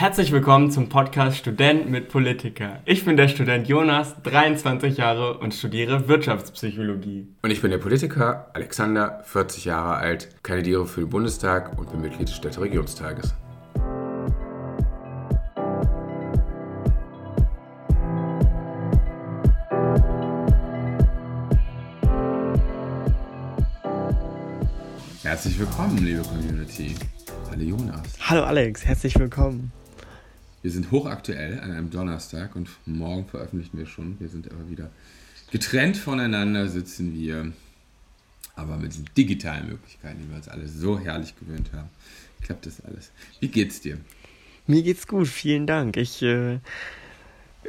Herzlich willkommen zum Podcast Student mit Politiker. Ich bin der Student Jonas, 23 Jahre und studiere Wirtschaftspsychologie. Und ich bin der Politiker Alexander, 40 Jahre alt, kandidiere für den Bundestag und bin Mitglied des Städteregionstages. Herzlich willkommen, liebe Community. Hallo Jonas. Hallo Alex, herzlich willkommen. Wir sind hochaktuell an einem Donnerstag und morgen veröffentlichen wir schon. Wir sind aber wieder getrennt voneinander, sitzen wir. Aber mit diesen digitalen Möglichkeiten, die wir uns alle so herrlich gewöhnt haben, klappt das alles. Wie geht's dir? Mir geht's gut, vielen Dank. Ich äh,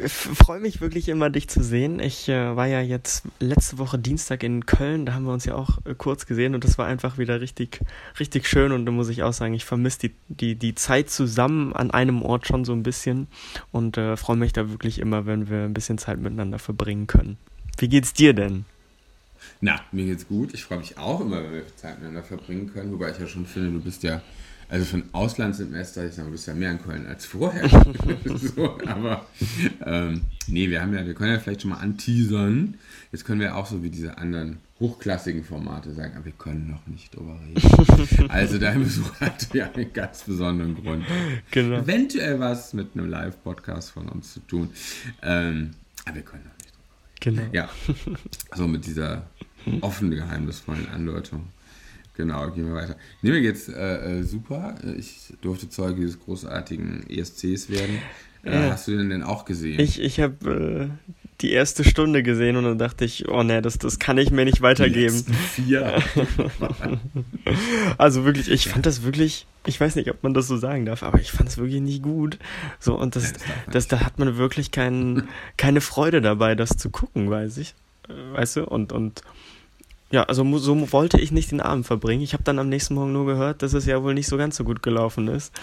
freue mich wirklich immer, dich zu sehen. Ich äh, war ja jetzt letzte Woche Dienstag in Köln, da haben wir uns ja auch äh, kurz gesehen und das war einfach wieder richtig, richtig schön und da muss ich auch sagen, ich vermisse die, die, die Zeit zusammen an einem Ort schon so ein bisschen und äh, freue mich da wirklich immer, wenn wir ein bisschen Zeit miteinander verbringen können. Wie geht's dir denn? Na, mir geht's gut. Ich freue mich auch immer, wenn wir Zeit miteinander verbringen können, wobei ich ja schon finde, du bist ja also für ein Auslandssemester, ich sage, du bist ja mehr in Köln als vorher. so, aber ähm, nee, wir haben ja, wir können ja vielleicht schon mal anteasern. Jetzt können wir auch so wie diese anderen hochklassigen Formate sagen, aber wir können noch nicht drüber reden. also dein Besuch hat ja einen ganz besonderen Grund. Genau. Eventuell was mit einem Live-Podcast von uns zu tun. Ähm, aber wir können noch nicht drüber reden. Genau. Ja. So mit dieser offenen, geheimnisvollen Andeutung. Genau, gehen wir weiter. Nee, mir geht's äh, äh, super. Ich durfte Zeuge dieses großartigen ESCs werden. Äh, ja. Hast du den denn auch gesehen? Ich, ich habe äh, die erste Stunde gesehen und dann dachte ich, oh ne, das, das kann ich mir nicht weitergeben. vier. also wirklich, ich fand das wirklich, ich weiß nicht, ob man das so sagen darf, aber ich fand es wirklich nicht gut. So, und das, das, das, da hat man wirklich kein, keine Freude dabei, das zu gucken, weiß ich. Äh, weißt du? Und, und ja, also so wollte ich nicht den Abend verbringen. Ich habe dann am nächsten Morgen nur gehört, dass es ja wohl nicht so ganz so gut gelaufen ist.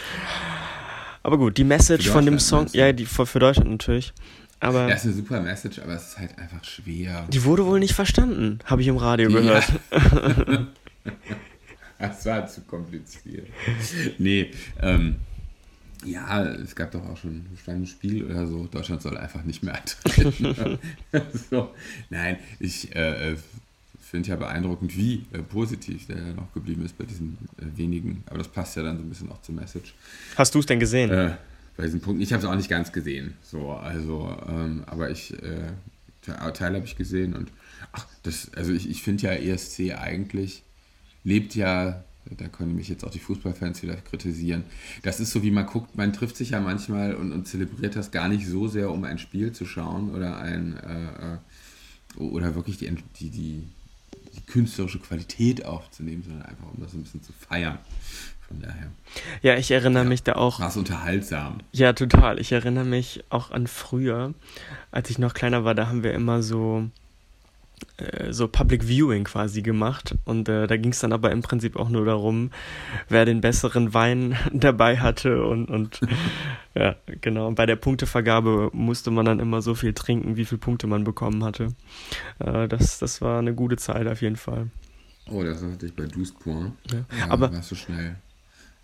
Aber gut, die Message von dem Song, ja, die für, für Deutschland natürlich. Aber ja, ist eine super Message, aber es ist halt einfach schwer. Die wurde wohl nicht verstanden, habe ich im Radio ja. gehört. das war zu kompliziert. Nee, ähm, ja, es gab doch auch schon ein Spiel oder so. Deutschland soll einfach nicht mehr eintreten. so. Nein, ich äh, äh finde ja beeindruckend, wie äh, positiv der noch geblieben ist bei diesen äh, wenigen. Aber das passt ja dann so ein bisschen auch zur Message. Hast du es denn gesehen? Äh, bei diesen Punkten. Ich habe es auch nicht ganz gesehen. So, also, ähm, aber ich äh, Teil habe ich gesehen und ach, das, also ich, ich finde ja ESC eigentlich lebt ja da können mich jetzt auch die Fußballfans wieder kritisieren. Das ist so, wie man guckt, man trifft sich ja manchmal und, und zelebriert das gar nicht so sehr, um ein Spiel zu schauen oder ein äh, äh oder wirklich die, die, die, die künstlerische Qualität aufzunehmen, sondern einfach um das ein bisschen zu feiern. Von daher. Ja, ich erinnere ja, mich da auch. War es unterhaltsam. Ja, total. Ich erinnere mich auch an früher, als ich noch kleiner war, da haben wir immer so so Public Viewing quasi gemacht. Und äh, da ging es dann aber im Prinzip auch nur darum, wer den besseren Wein dabei hatte und, und ja, genau. Und bei der Punktevergabe musste man dann immer so viel trinken, wie viele Punkte man bekommen hatte. Äh, das, das war eine gute Zeit auf jeden Fall. Oh, das hatte ich bei Douze Point. Ja. ja, aber warst du schnell.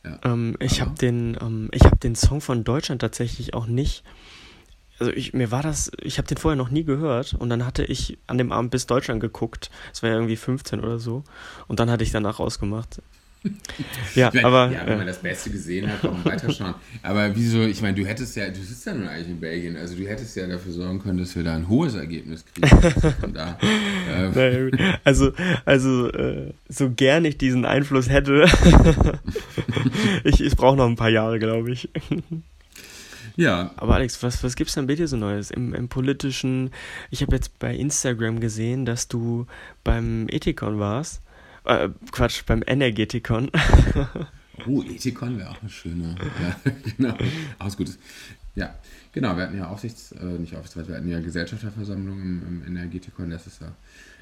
Ja. Ähm, ich habe den, ähm, ich hab den Song von Deutschland tatsächlich auch nicht also ich, mir war das, ich habe den vorher noch nie gehört und dann hatte ich an dem Abend bis Deutschland geguckt. Es war ja irgendwie 15 oder so. Und dann hatte ich danach ausgemacht. ja, meine, aber. Ja, wenn man das Beste gesehen hat, kann man weiterschauen. aber wieso, ich meine, du hättest ja, du sitzt ja nun eigentlich in Belgien, also du hättest ja dafür sorgen können, dass wir da ein hohes Ergebnis kriegen. da, äh. also, also, äh, so gern ich diesen Einfluss hätte, ich, ich brauche noch ein paar Jahre, glaube ich. Ja. Aber Alex, was, was es denn bitte so Neues im, im politischen? Ich habe jetzt bei Instagram gesehen, dass du beim Ethikon warst. Äh, Quatsch, beim Energetikon. oh, Ethikon wäre auch eine schöne. Ja, genau. Auch Gutes. Ja, genau. Wir hatten ja Aufsichts-, äh, nicht Aufsichtsrat, wir hatten ja Gesellschafterversammlung im, im Energetikon. Das ist ja,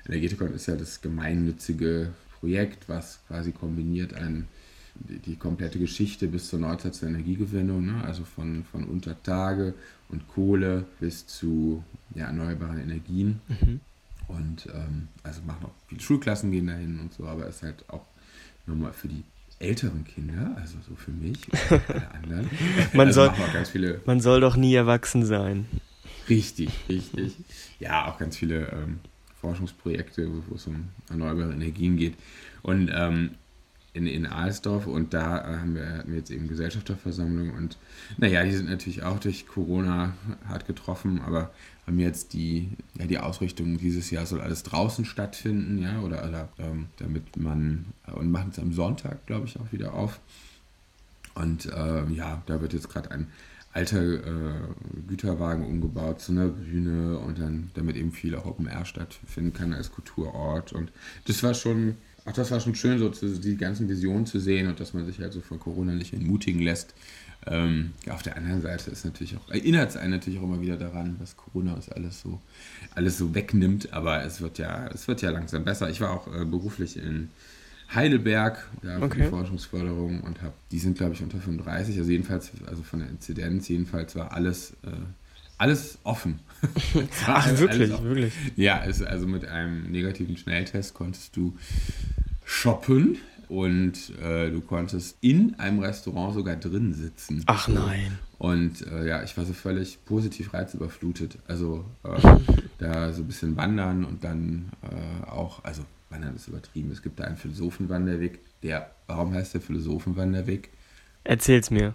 Energetikon ist ja das gemeinnützige Projekt, was quasi kombiniert ein die, die komplette Geschichte bis zur Neuzeit zur Energiegewinnung, ne? also von, von Untertage und Kohle bis zu ja, erneuerbaren Energien. Mhm. Und ähm, also machen auch viele Schulklassen gehen dahin und so, aber es ist halt auch nochmal für die älteren Kinder, also so für mich und alle anderen. man, also soll, man soll doch nie erwachsen sein. Richtig, richtig. Ja, auch ganz viele ähm, Forschungsprojekte, wo es um erneuerbare Energien geht. Und ähm, in, in Alsdorf und da äh, haben wir, jetzt eben Gesellschafterversammlung und naja, die sind natürlich auch durch Corona hart getroffen, aber haben jetzt die, ja, die Ausrichtung dieses Jahr soll alles draußen stattfinden, ja, oder, oder ähm, damit man, und machen es am Sonntag, glaube ich, auch wieder auf. Und äh, ja, da wird jetzt gerade ein alter äh, Güterwagen umgebaut zu einer Bühne und dann, damit eben viel auch Open Air stattfinden kann als Kulturort. Und das war schon, ach, das war schon schön, so zu, die ganzen Visionen zu sehen und dass man sich halt so von Corona nicht entmutigen lässt. Ähm, auf der anderen Seite ist natürlich auch, erinnert es einen natürlich auch immer wieder daran, was Corona uns alles so, alles so wegnimmt, aber es wird ja, es wird ja langsam besser. Ich war auch äh, beruflich in Heidelberg, ja, für okay. die Forschungsförderung und habe, die sind glaube ich unter 35, also jedenfalls, also von der Inzidenz jedenfalls war alles, äh, alles offen. Ach, wirklich, offen. wirklich? Ja, es, also mit einem negativen Schnelltest konntest du shoppen und äh, du konntest in einem Restaurant sogar drin sitzen. Ach nein. Und äh, ja, ich war so völlig positiv reizüberflutet. Also äh, da so ein bisschen wandern und dann äh, auch, also Wandern ist übertrieben. Es gibt da einen Philosophenwanderweg. Der, warum heißt der Philosophenwanderweg? Erzähl's mir.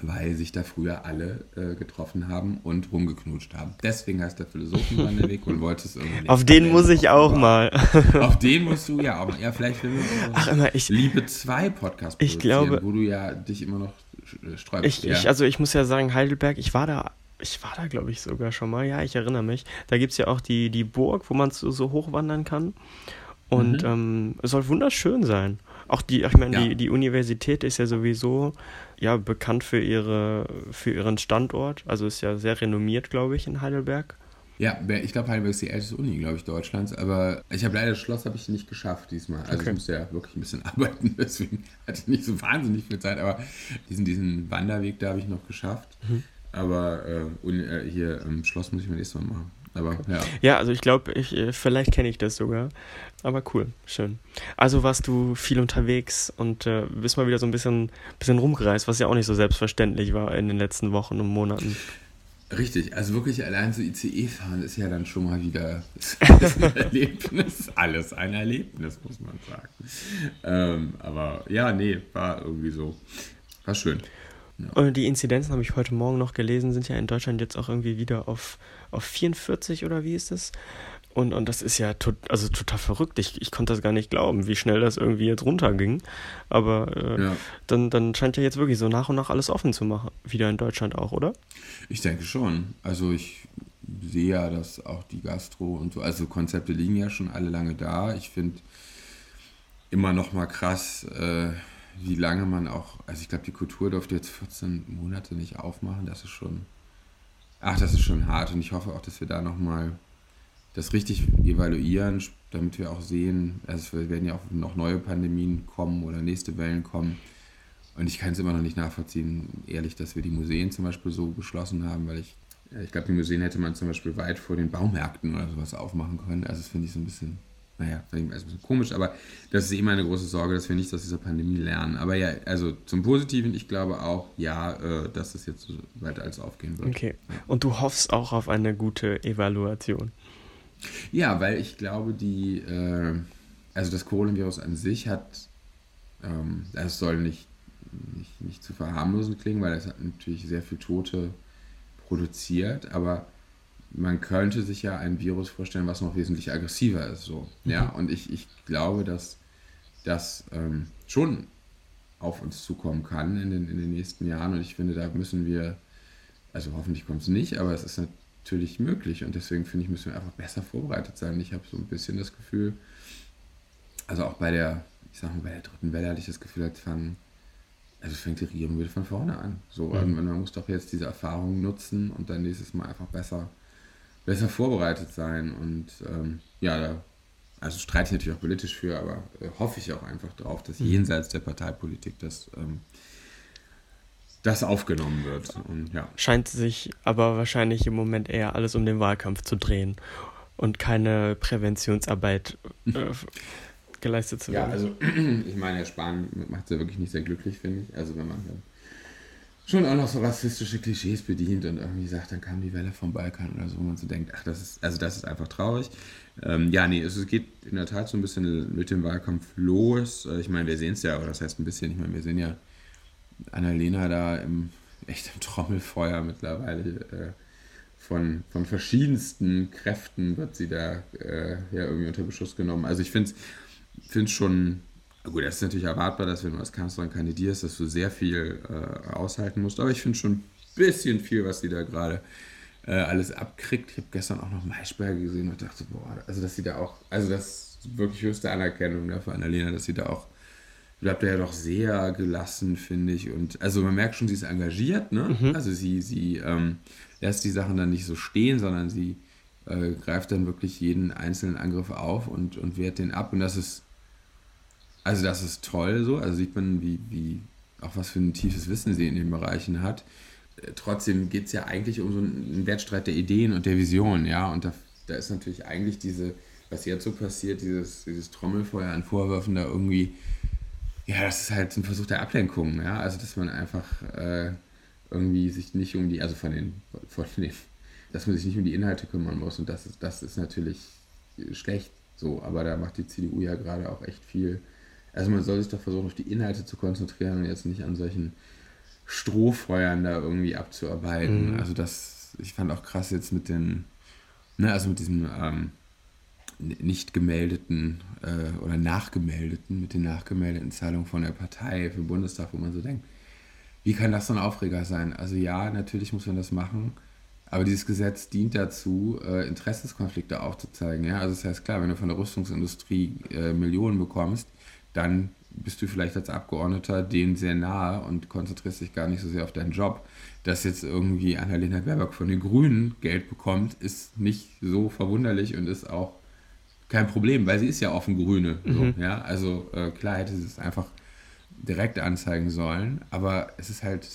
Weil sich da früher alle äh, getroffen haben und rumgeknutscht haben. Deswegen heißt der Philosophenwanderweg und wollte es irgendwie. Auf den muss ich auch mal. Auf den musst du ja auch mal. Ja, vielleicht will Ach, immer, ich, Liebe 2 Podcast ich glaube, wo du ja dich immer noch sträubst. Ich, ja. ich, also ich muss ja sagen, Heidelberg, ich war da ich war da, glaube ich, sogar schon mal. Ja, ich erinnere mich. Da gibt es ja auch die, die Burg, wo man so, so hochwandern kann. Und mhm. ähm, es soll wunderschön sein. Auch die, ich meine, ja. die, die Universität ist ja sowieso ja bekannt für ihre für ihren Standort. Also ist ja sehr renommiert, glaube ich, in Heidelberg. Ja, ich glaube, Heidelberg ist die älteste Uni, glaube ich, Deutschlands. Aber ich habe leider das Schloss habe ich nicht geschafft diesmal. Also okay. ich musste ja wirklich ein bisschen arbeiten, deswegen hatte ich nicht so wahnsinnig viel Zeit. Aber diesen, diesen Wanderweg, da habe ich noch geschafft. Mhm. Aber äh, äh, hier im Schloss muss ich mir nächstes Mal machen. Aber ja. Ja, also ich glaube, ich, äh, vielleicht kenne ich das sogar. Aber cool, schön. Also warst du viel unterwegs und äh, bist mal wieder so ein bisschen, bisschen rumgereist, was ja auch nicht so selbstverständlich war in den letzten Wochen und Monaten. Richtig, also wirklich allein so ICE fahren ist ja dann schon mal wieder ein Erlebnis. Alles ein Erlebnis, muss man sagen. Ähm, aber ja, nee, war irgendwie so. War schön. Und die Inzidenzen habe ich heute Morgen noch gelesen, sind ja in Deutschland jetzt auch irgendwie wieder auf, auf 44 oder wie ist das? Und, und das ist ja tot, also total verrückt. Ich, ich konnte das gar nicht glauben, wie schnell das irgendwie jetzt runterging. Aber äh, ja. dann, dann scheint ja jetzt wirklich so nach und nach alles offen zu machen, wieder in Deutschland auch, oder? Ich denke schon. Also ich sehe ja, dass auch die Gastro und so, also Konzepte liegen ja schon alle lange da. Ich finde immer noch mal krass, äh, wie lange man auch, also ich glaube, die Kultur durfte jetzt 14 Monate nicht aufmachen, das ist schon, ach, das ist schon hart und ich hoffe auch, dass wir da nochmal das richtig evaluieren, damit wir auch sehen, also es werden ja auch noch neue Pandemien kommen oder nächste Wellen kommen. Und ich kann es immer noch nicht nachvollziehen, ehrlich, dass wir die Museen zum Beispiel so geschlossen haben, weil ich, ich glaube, die Museen hätte man zum Beispiel weit vor den Baumärkten oder sowas aufmachen können. Also das finde ich so ein bisschen naja, vielleicht ein bisschen komisch, aber das ist immer eine große Sorge, dass wir nicht aus dieser Pandemie lernen. Aber ja, also zum Positiven, ich glaube auch, ja, äh, dass es jetzt so weiter als aufgehen wird. Okay. Und du hoffst auch auf eine gute Evaluation. Ja, weil ich glaube, die, äh, also das Coronavirus an sich hat, ähm, das soll nicht, nicht, nicht zu verharmlosen klingen, weil es hat natürlich sehr viel Tote produziert, aber man könnte sich ja ein Virus vorstellen, was noch wesentlich aggressiver ist. So. Mhm. Ja, und ich, ich glaube, dass das ähm, schon auf uns zukommen kann in den, in den nächsten Jahren. Und ich finde, da müssen wir, also hoffentlich kommt es nicht, aber es ist natürlich möglich. Und deswegen finde ich, müssen wir einfach besser vorbereitet sein. Ich habe so ein bisschen das Gefühl, also auch bei der, ich sag mal, bei der dritten Welle hatte ich das Gefühl, als fangen, also fängt die Regierung wieder von vorne an. So, mhm. man muss doch jetzt diese Erfahrung nutzen und dann nächstes Mal einfach besser besser vorbereitet sein. Und ähm, ja, da, also streite ich natürlich auch politisch für, aber äh, hoffe ich auch einfach drauf, dass mhm. jenseits der Parteipolitik das, ähm, das aufgenommen wird. Und, ja. Scheint sich aber wahrscheinlich im Moment eher alles um den Wahlkampf zu drehen und keine Präventionsarbeit. Äh, geleistet zu werden. Ja, also ich meine, Spahn macht es ja wirklich nicht sehr glücklich, finde ich. Also wenn man dann schon auch noch so rassistische Klischees bedient und irgendwie sagt, dann kam die Welle vom Balkan oder so, wo man so denkt, ach, das ist, also das ist einfach traurig. Ähm, ja, nee, es geht in der Tat so ein bisschen mit dem Wahlkampf los. Äh, ich meine, wir sehen es ja, aber das heißt ein bisschen, ich meine, wir sehen ja Annalena da im echt im Trommelfeuer mittlerweile. Äh, von, von verschiedensten Kräften wird sie da äh, ja irgendwie unter Beschuss genommen. Also ich finde es schon, gut, das ist natürlich erwartbar, dass wenn du als Kanzlerin kandidierst, dass du sehr viel äh, aushalten musst, aber ich finde schon ein bisschen viel, was sie da gerade äh, alles abkriegt. Ich habe gestern auch noch Maischberger gesehen und dachte, boah, also dass sie da auch, also das ist wirklich höchste Anerkennung ne, für Annalena, dass sie da auch bleibt er ja doch sehr gelassen, finde ich. Und also man merkt schon, sie ist engagiert, ne? Mhm. Also sie, sie ähm, lässt die Sachen dann nicht so stehen, sondern sie äh, greift dann wirklich jeden einzelnen Angriff auf und, und wehrt den ab. Und das ist, also das ist toll so. Also sieht man, wie, wie auch was für ein tiefes Wissen sie in den Bereichen hat. Äh, trotzdem geht es ja eigentlich um so einen Wertstreit der Ideen und der Vision, ja. Und da, da ist natürlich eigentlich diese, was jetzt so passiert, dieses, dieses Trommelfeuer an Vorwürfen da irgendwie, ja, das ist halt ein Versuch der Ablenkung, ja. Also dass man einfach äh, irgendwie sich nicht um die, also von den, von den, dass man sich nicht um die Inhalte kümmern muss. Und das ist, das ist natürlich schlecht so, aber da macht die CDU ja gerade auch echt viel. Also man soll sich doch versuchen, auf die Inhalte zu konzentrieren und jetzt nicht an solchen Strohfeuern da irgendwie abzuarbeiten. Mhm. Also das, ich fand auch krass jetzt mit den, ne, also mit diesem ähm, nicht gemeldeten äh, oder nachgemeldeten, mit den nachgemeldeten Zahlungen von der Partei für den Bundestag, wo man so denkt, wie kann das so ein Aufreger sein? Also ja, natürlich muss man das machen, aber dieses Gesetz dient dazu, äh, Interessenskonflikte aufzuzeigen. Ja? Also das heißt, klar, wenn du von der Rüstungsindustrie äh, Millionen bekommst, dann bist du vielleicht als Abgeordneter denen sehr nahe und konzentrierst dich gar nicht so sehr auf deinen Job. Dass jetzt irgendwie Annalena Baerbock von den Grünen Geld bekommt, ist nicht so verwunderlich und ist auch kein Problem, weil sie ist ja offen Grüne. So, mhm. ja? Also äh, klar hätte sie es einfach direkt anzeigen sollen, aber es ist halt,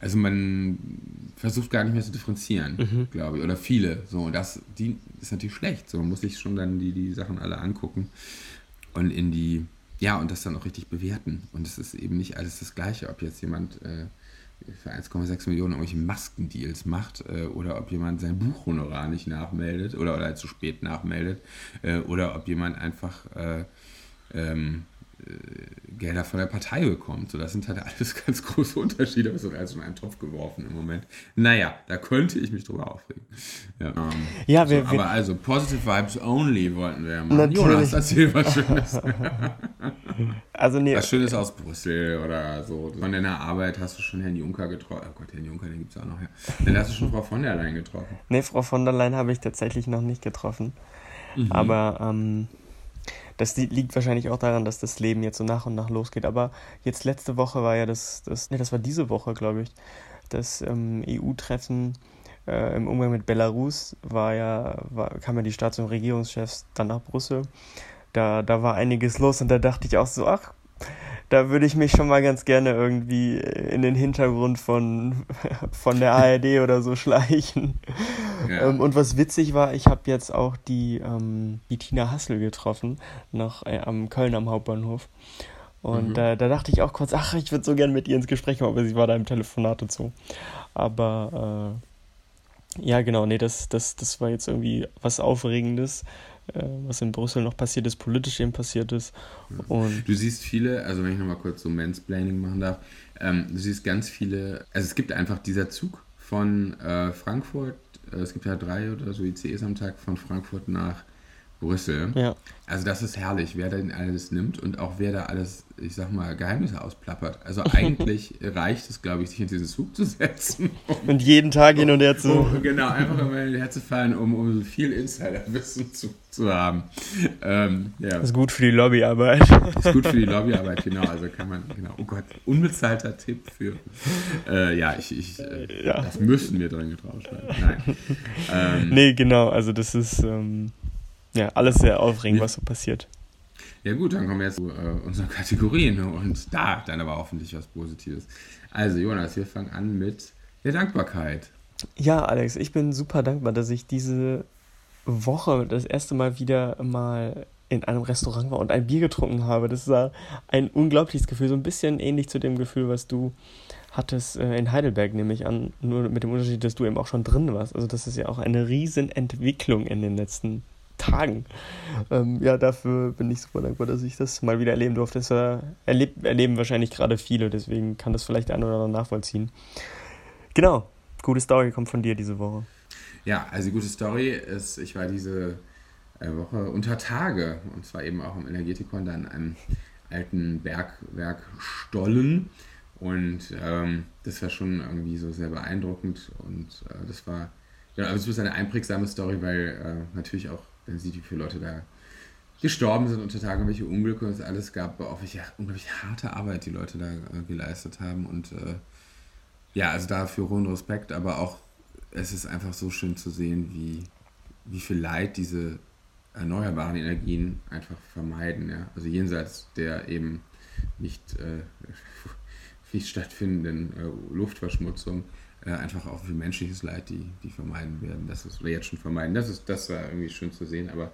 also man versucht gar nicht mehr zu differenzieren, mhm. glaube ich, oder viele. So, und das die, ist natürlich schlecht. So, man muss sich schon dann die, die Sachen alle angucken und in die, ja, und das dann auch richtig bewerten. Und es ist eben nicht alles das Gleiche, ob jetzt jemand äh, für 1,6 Millionen irgendwelche Maskendeals macht äh, oder ob jemand sein Buchhonorar nicht nachmeldet oder, oder zu spät nachmeldet äh, oder ob jemand einfach äh, ähm, äh, Gelder von der Partei bekommt. So, das sind halt alles ganz große Unterschiede. Das wird alles in einen Topf geworfen im Moment. Naja, da könnte ich mich drüber aufregen. Ja, ähm, ja wir, so, wir, aber also Positive Vibes Only wollten wir ja machen. Natürlich. Jonas, erzähl was Schönes. also nee. Was Schönes aus Brüssel oder so. Von deiner Arbeit hast du schon Herrn Juncker getroffen. Oh Gott, Herrn Juncker, den gibt es auch noch. Ja. Dann hast du schon Frau von der Leyen getroffen. Nee, Frau von der Leyen habe ich tatsächlich noch nicht getroffen. Mhm. Aber ähm, das liegt wahrscheinlich auch daran, dass das Leben jetzt so nach und nach losgeht. Aber jetzt letzte Woche war ja das, das ne, das war diese Woche, glaube ich, das ähm, EU-Treffen äh, im Umgang mit Belarus war ja, war, kamen ja die Staats- und Regierungschefs dann nach Brüssel. Da, da war einiges los und da dachte ich auch so, ach, da würde ich mich schon mal ganz gerne irgendwie in den Hintergrund von, von der ARD oder so schleichen. Ja. Ähm, und was witzig war, ich habe jetzt auch die, ähm, die Tina Hassel getroffen, noch äh, am Köln am Hauptbahnhof. Und mhm. da, da dachte ich auch kurz, ach, ich würde so gerne mit ihr ins Gespräch kommen, aber sie war da im Telefonat und so. Aber äh, ja, genau, nee, das, das, das war jetzt irgendwie was Aufregendes. Äh, was in Brüssel noch passiert ist, politisch eben passiert ist. Und du siehst viele, also wenn ich nochmal kurz so Mansplaining machen darf, ähm, du siehst ganz viele, also es gibt einfach dieser Zug von äh, Frankfurt, äh, es gibt ja drei oder so ICEs am Tag von Frankfurt nach Brüssel. Ja. Also das ist herrlich, wer da alles nimmt und auch wer da alles, ich sag mal, Geheimnisse ausplappert. Also eigentlich reicht es, glaube ich, sich in diesen Zug zu setzen. Um, und jeden Tag hin und her zu... Um, genau, einfach immer hin und her zu fallen, um, um so viel Insiderwissen zu, zu haben. Ähm, ja. Das ist gut für die Lobbyarbeit. Das ist gut für die Lobbyarbeit, genau. Also kann man, genau, oh Gott, unbezahlter Tipp für... Äh, ja, ich, ich äh, ja. das müssen wir dringend draufschreiben. Nein. Ähm, nee, genau, also das ist... Ähm ja, alles sehr aufregend, was so passiert. Ja gut, dann kommen wir jetzt zu äh, unseren Kategorien und da dann aber hoffentlich was Positives. Also Jonas, wir fangen an mit der Dankbarkeit. Ja, Alex, ich bin super dankbar, dass ich diese Woche das erste Mal wieder mal in einem Restaurant war und ein Bier getrunken habe. Das war ein unglaubliches Gefühl, so ein bisschen ähnlich zu dem Gefühl, was du hattest äh, in Heidelberg, nehme ich an, nur mit dem Unterschied, dass du eben auch schon drin warst. Also das ist ja auch eine Riesenentwicklung in den letzten Tagen. Ähm, ja, dafür bin ich super dankbar, dass ich das mal wieder erleben durfte. Das äh, erleb erleben wahrscheinlich gerade viele, deswegen kann das vielleicht ein oder andere nachvollziehen. Genau, gute Story kommt von dir diese Woche. Ja, also die gute Story ist, ich war diese äh, Woche unter Tage und zwar eben auch im Energetikon, da in einem alten Bergwerk Stollen und ähm, das war schon irgendwie so sehr beeindruckend und äh, das war, ja, aber es ist eine einprägsame Story, weil äh, natürlich auch, wenn sieht, wie viele Leute da gestorben sind unter Tagen, welche Unglücke es alles gab, auch welche unglaublich harte Arbeit die Leute da äh, geleistet haben und äh, ja, also dafür hohen Respekt, aber auch es ist einfach so schön zu sehen, wie, wie viel Leid diese erneuerbaren Energien einfach vermeiden. Ja? Also jenseits der eben nicht äh, nicht stattfindenden äh, Luftverschmutzung äh, einfach auch für menschliches Leid, die, die vermeiden werden. Das ist, oder jetzt schon vermeiden. Das ist, das war irgendwie schön zu sehen. Aber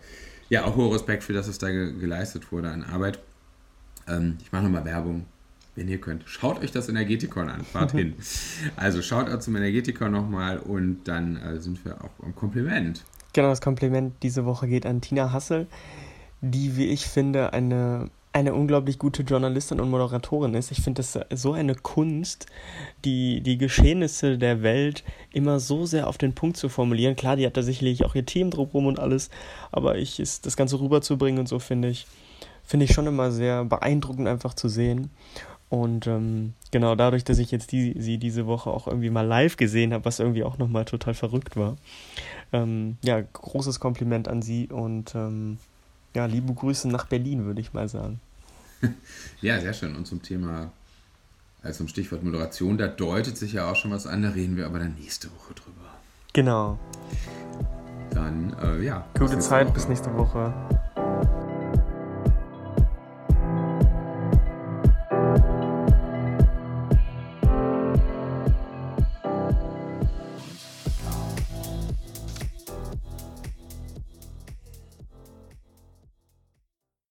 ja, auch hoher Respekt für das, was da ge geleistet wurde an Arbeit. Ähm, ich mache nochmal Werbung. Wenn ihr könnt, schaut euch das Energetikon an, fahrt hin. Also schaut auch zum Energetikon nochmal und dann äh, sind wir auch am Kompliment. Genau, das Kompliment diese Woche geht an Tina Hassel, die, wie ich finde, eine eine unglaublich gute Journalistin und Moderatorin ist. Ich finde das so eine Kunst, die, die Geschehnisse der Welt immer so sehr auf den Punkt zu formulieren. Klar, die hat da sicherlich auch ihr Team drumherum und alles, aber ich ist das Ganze rüberzubringen und so finde ich, finde ich schon immer sehr beeindruckend einfach zu sehen. Und ähm, genau dadurch, dass ich jetzt die, sie diese Woche auch irgendwie mal live gesehen habe, was irgendwie auch nochmal total verrückt war. Ähm, ja, großes Kompliment an sie und ähm, ja, liebe Grüße nach Berlin, würde ich mal sagen. ja, sehr schön. Und zum Thema, also zum Stichwort Moderation, da deutet sich ja auch schon was an, da reden wir aber dann nächste Woche drüber. Genau. Dann, äh, ja. Gute Zeit, bis nächste Woche.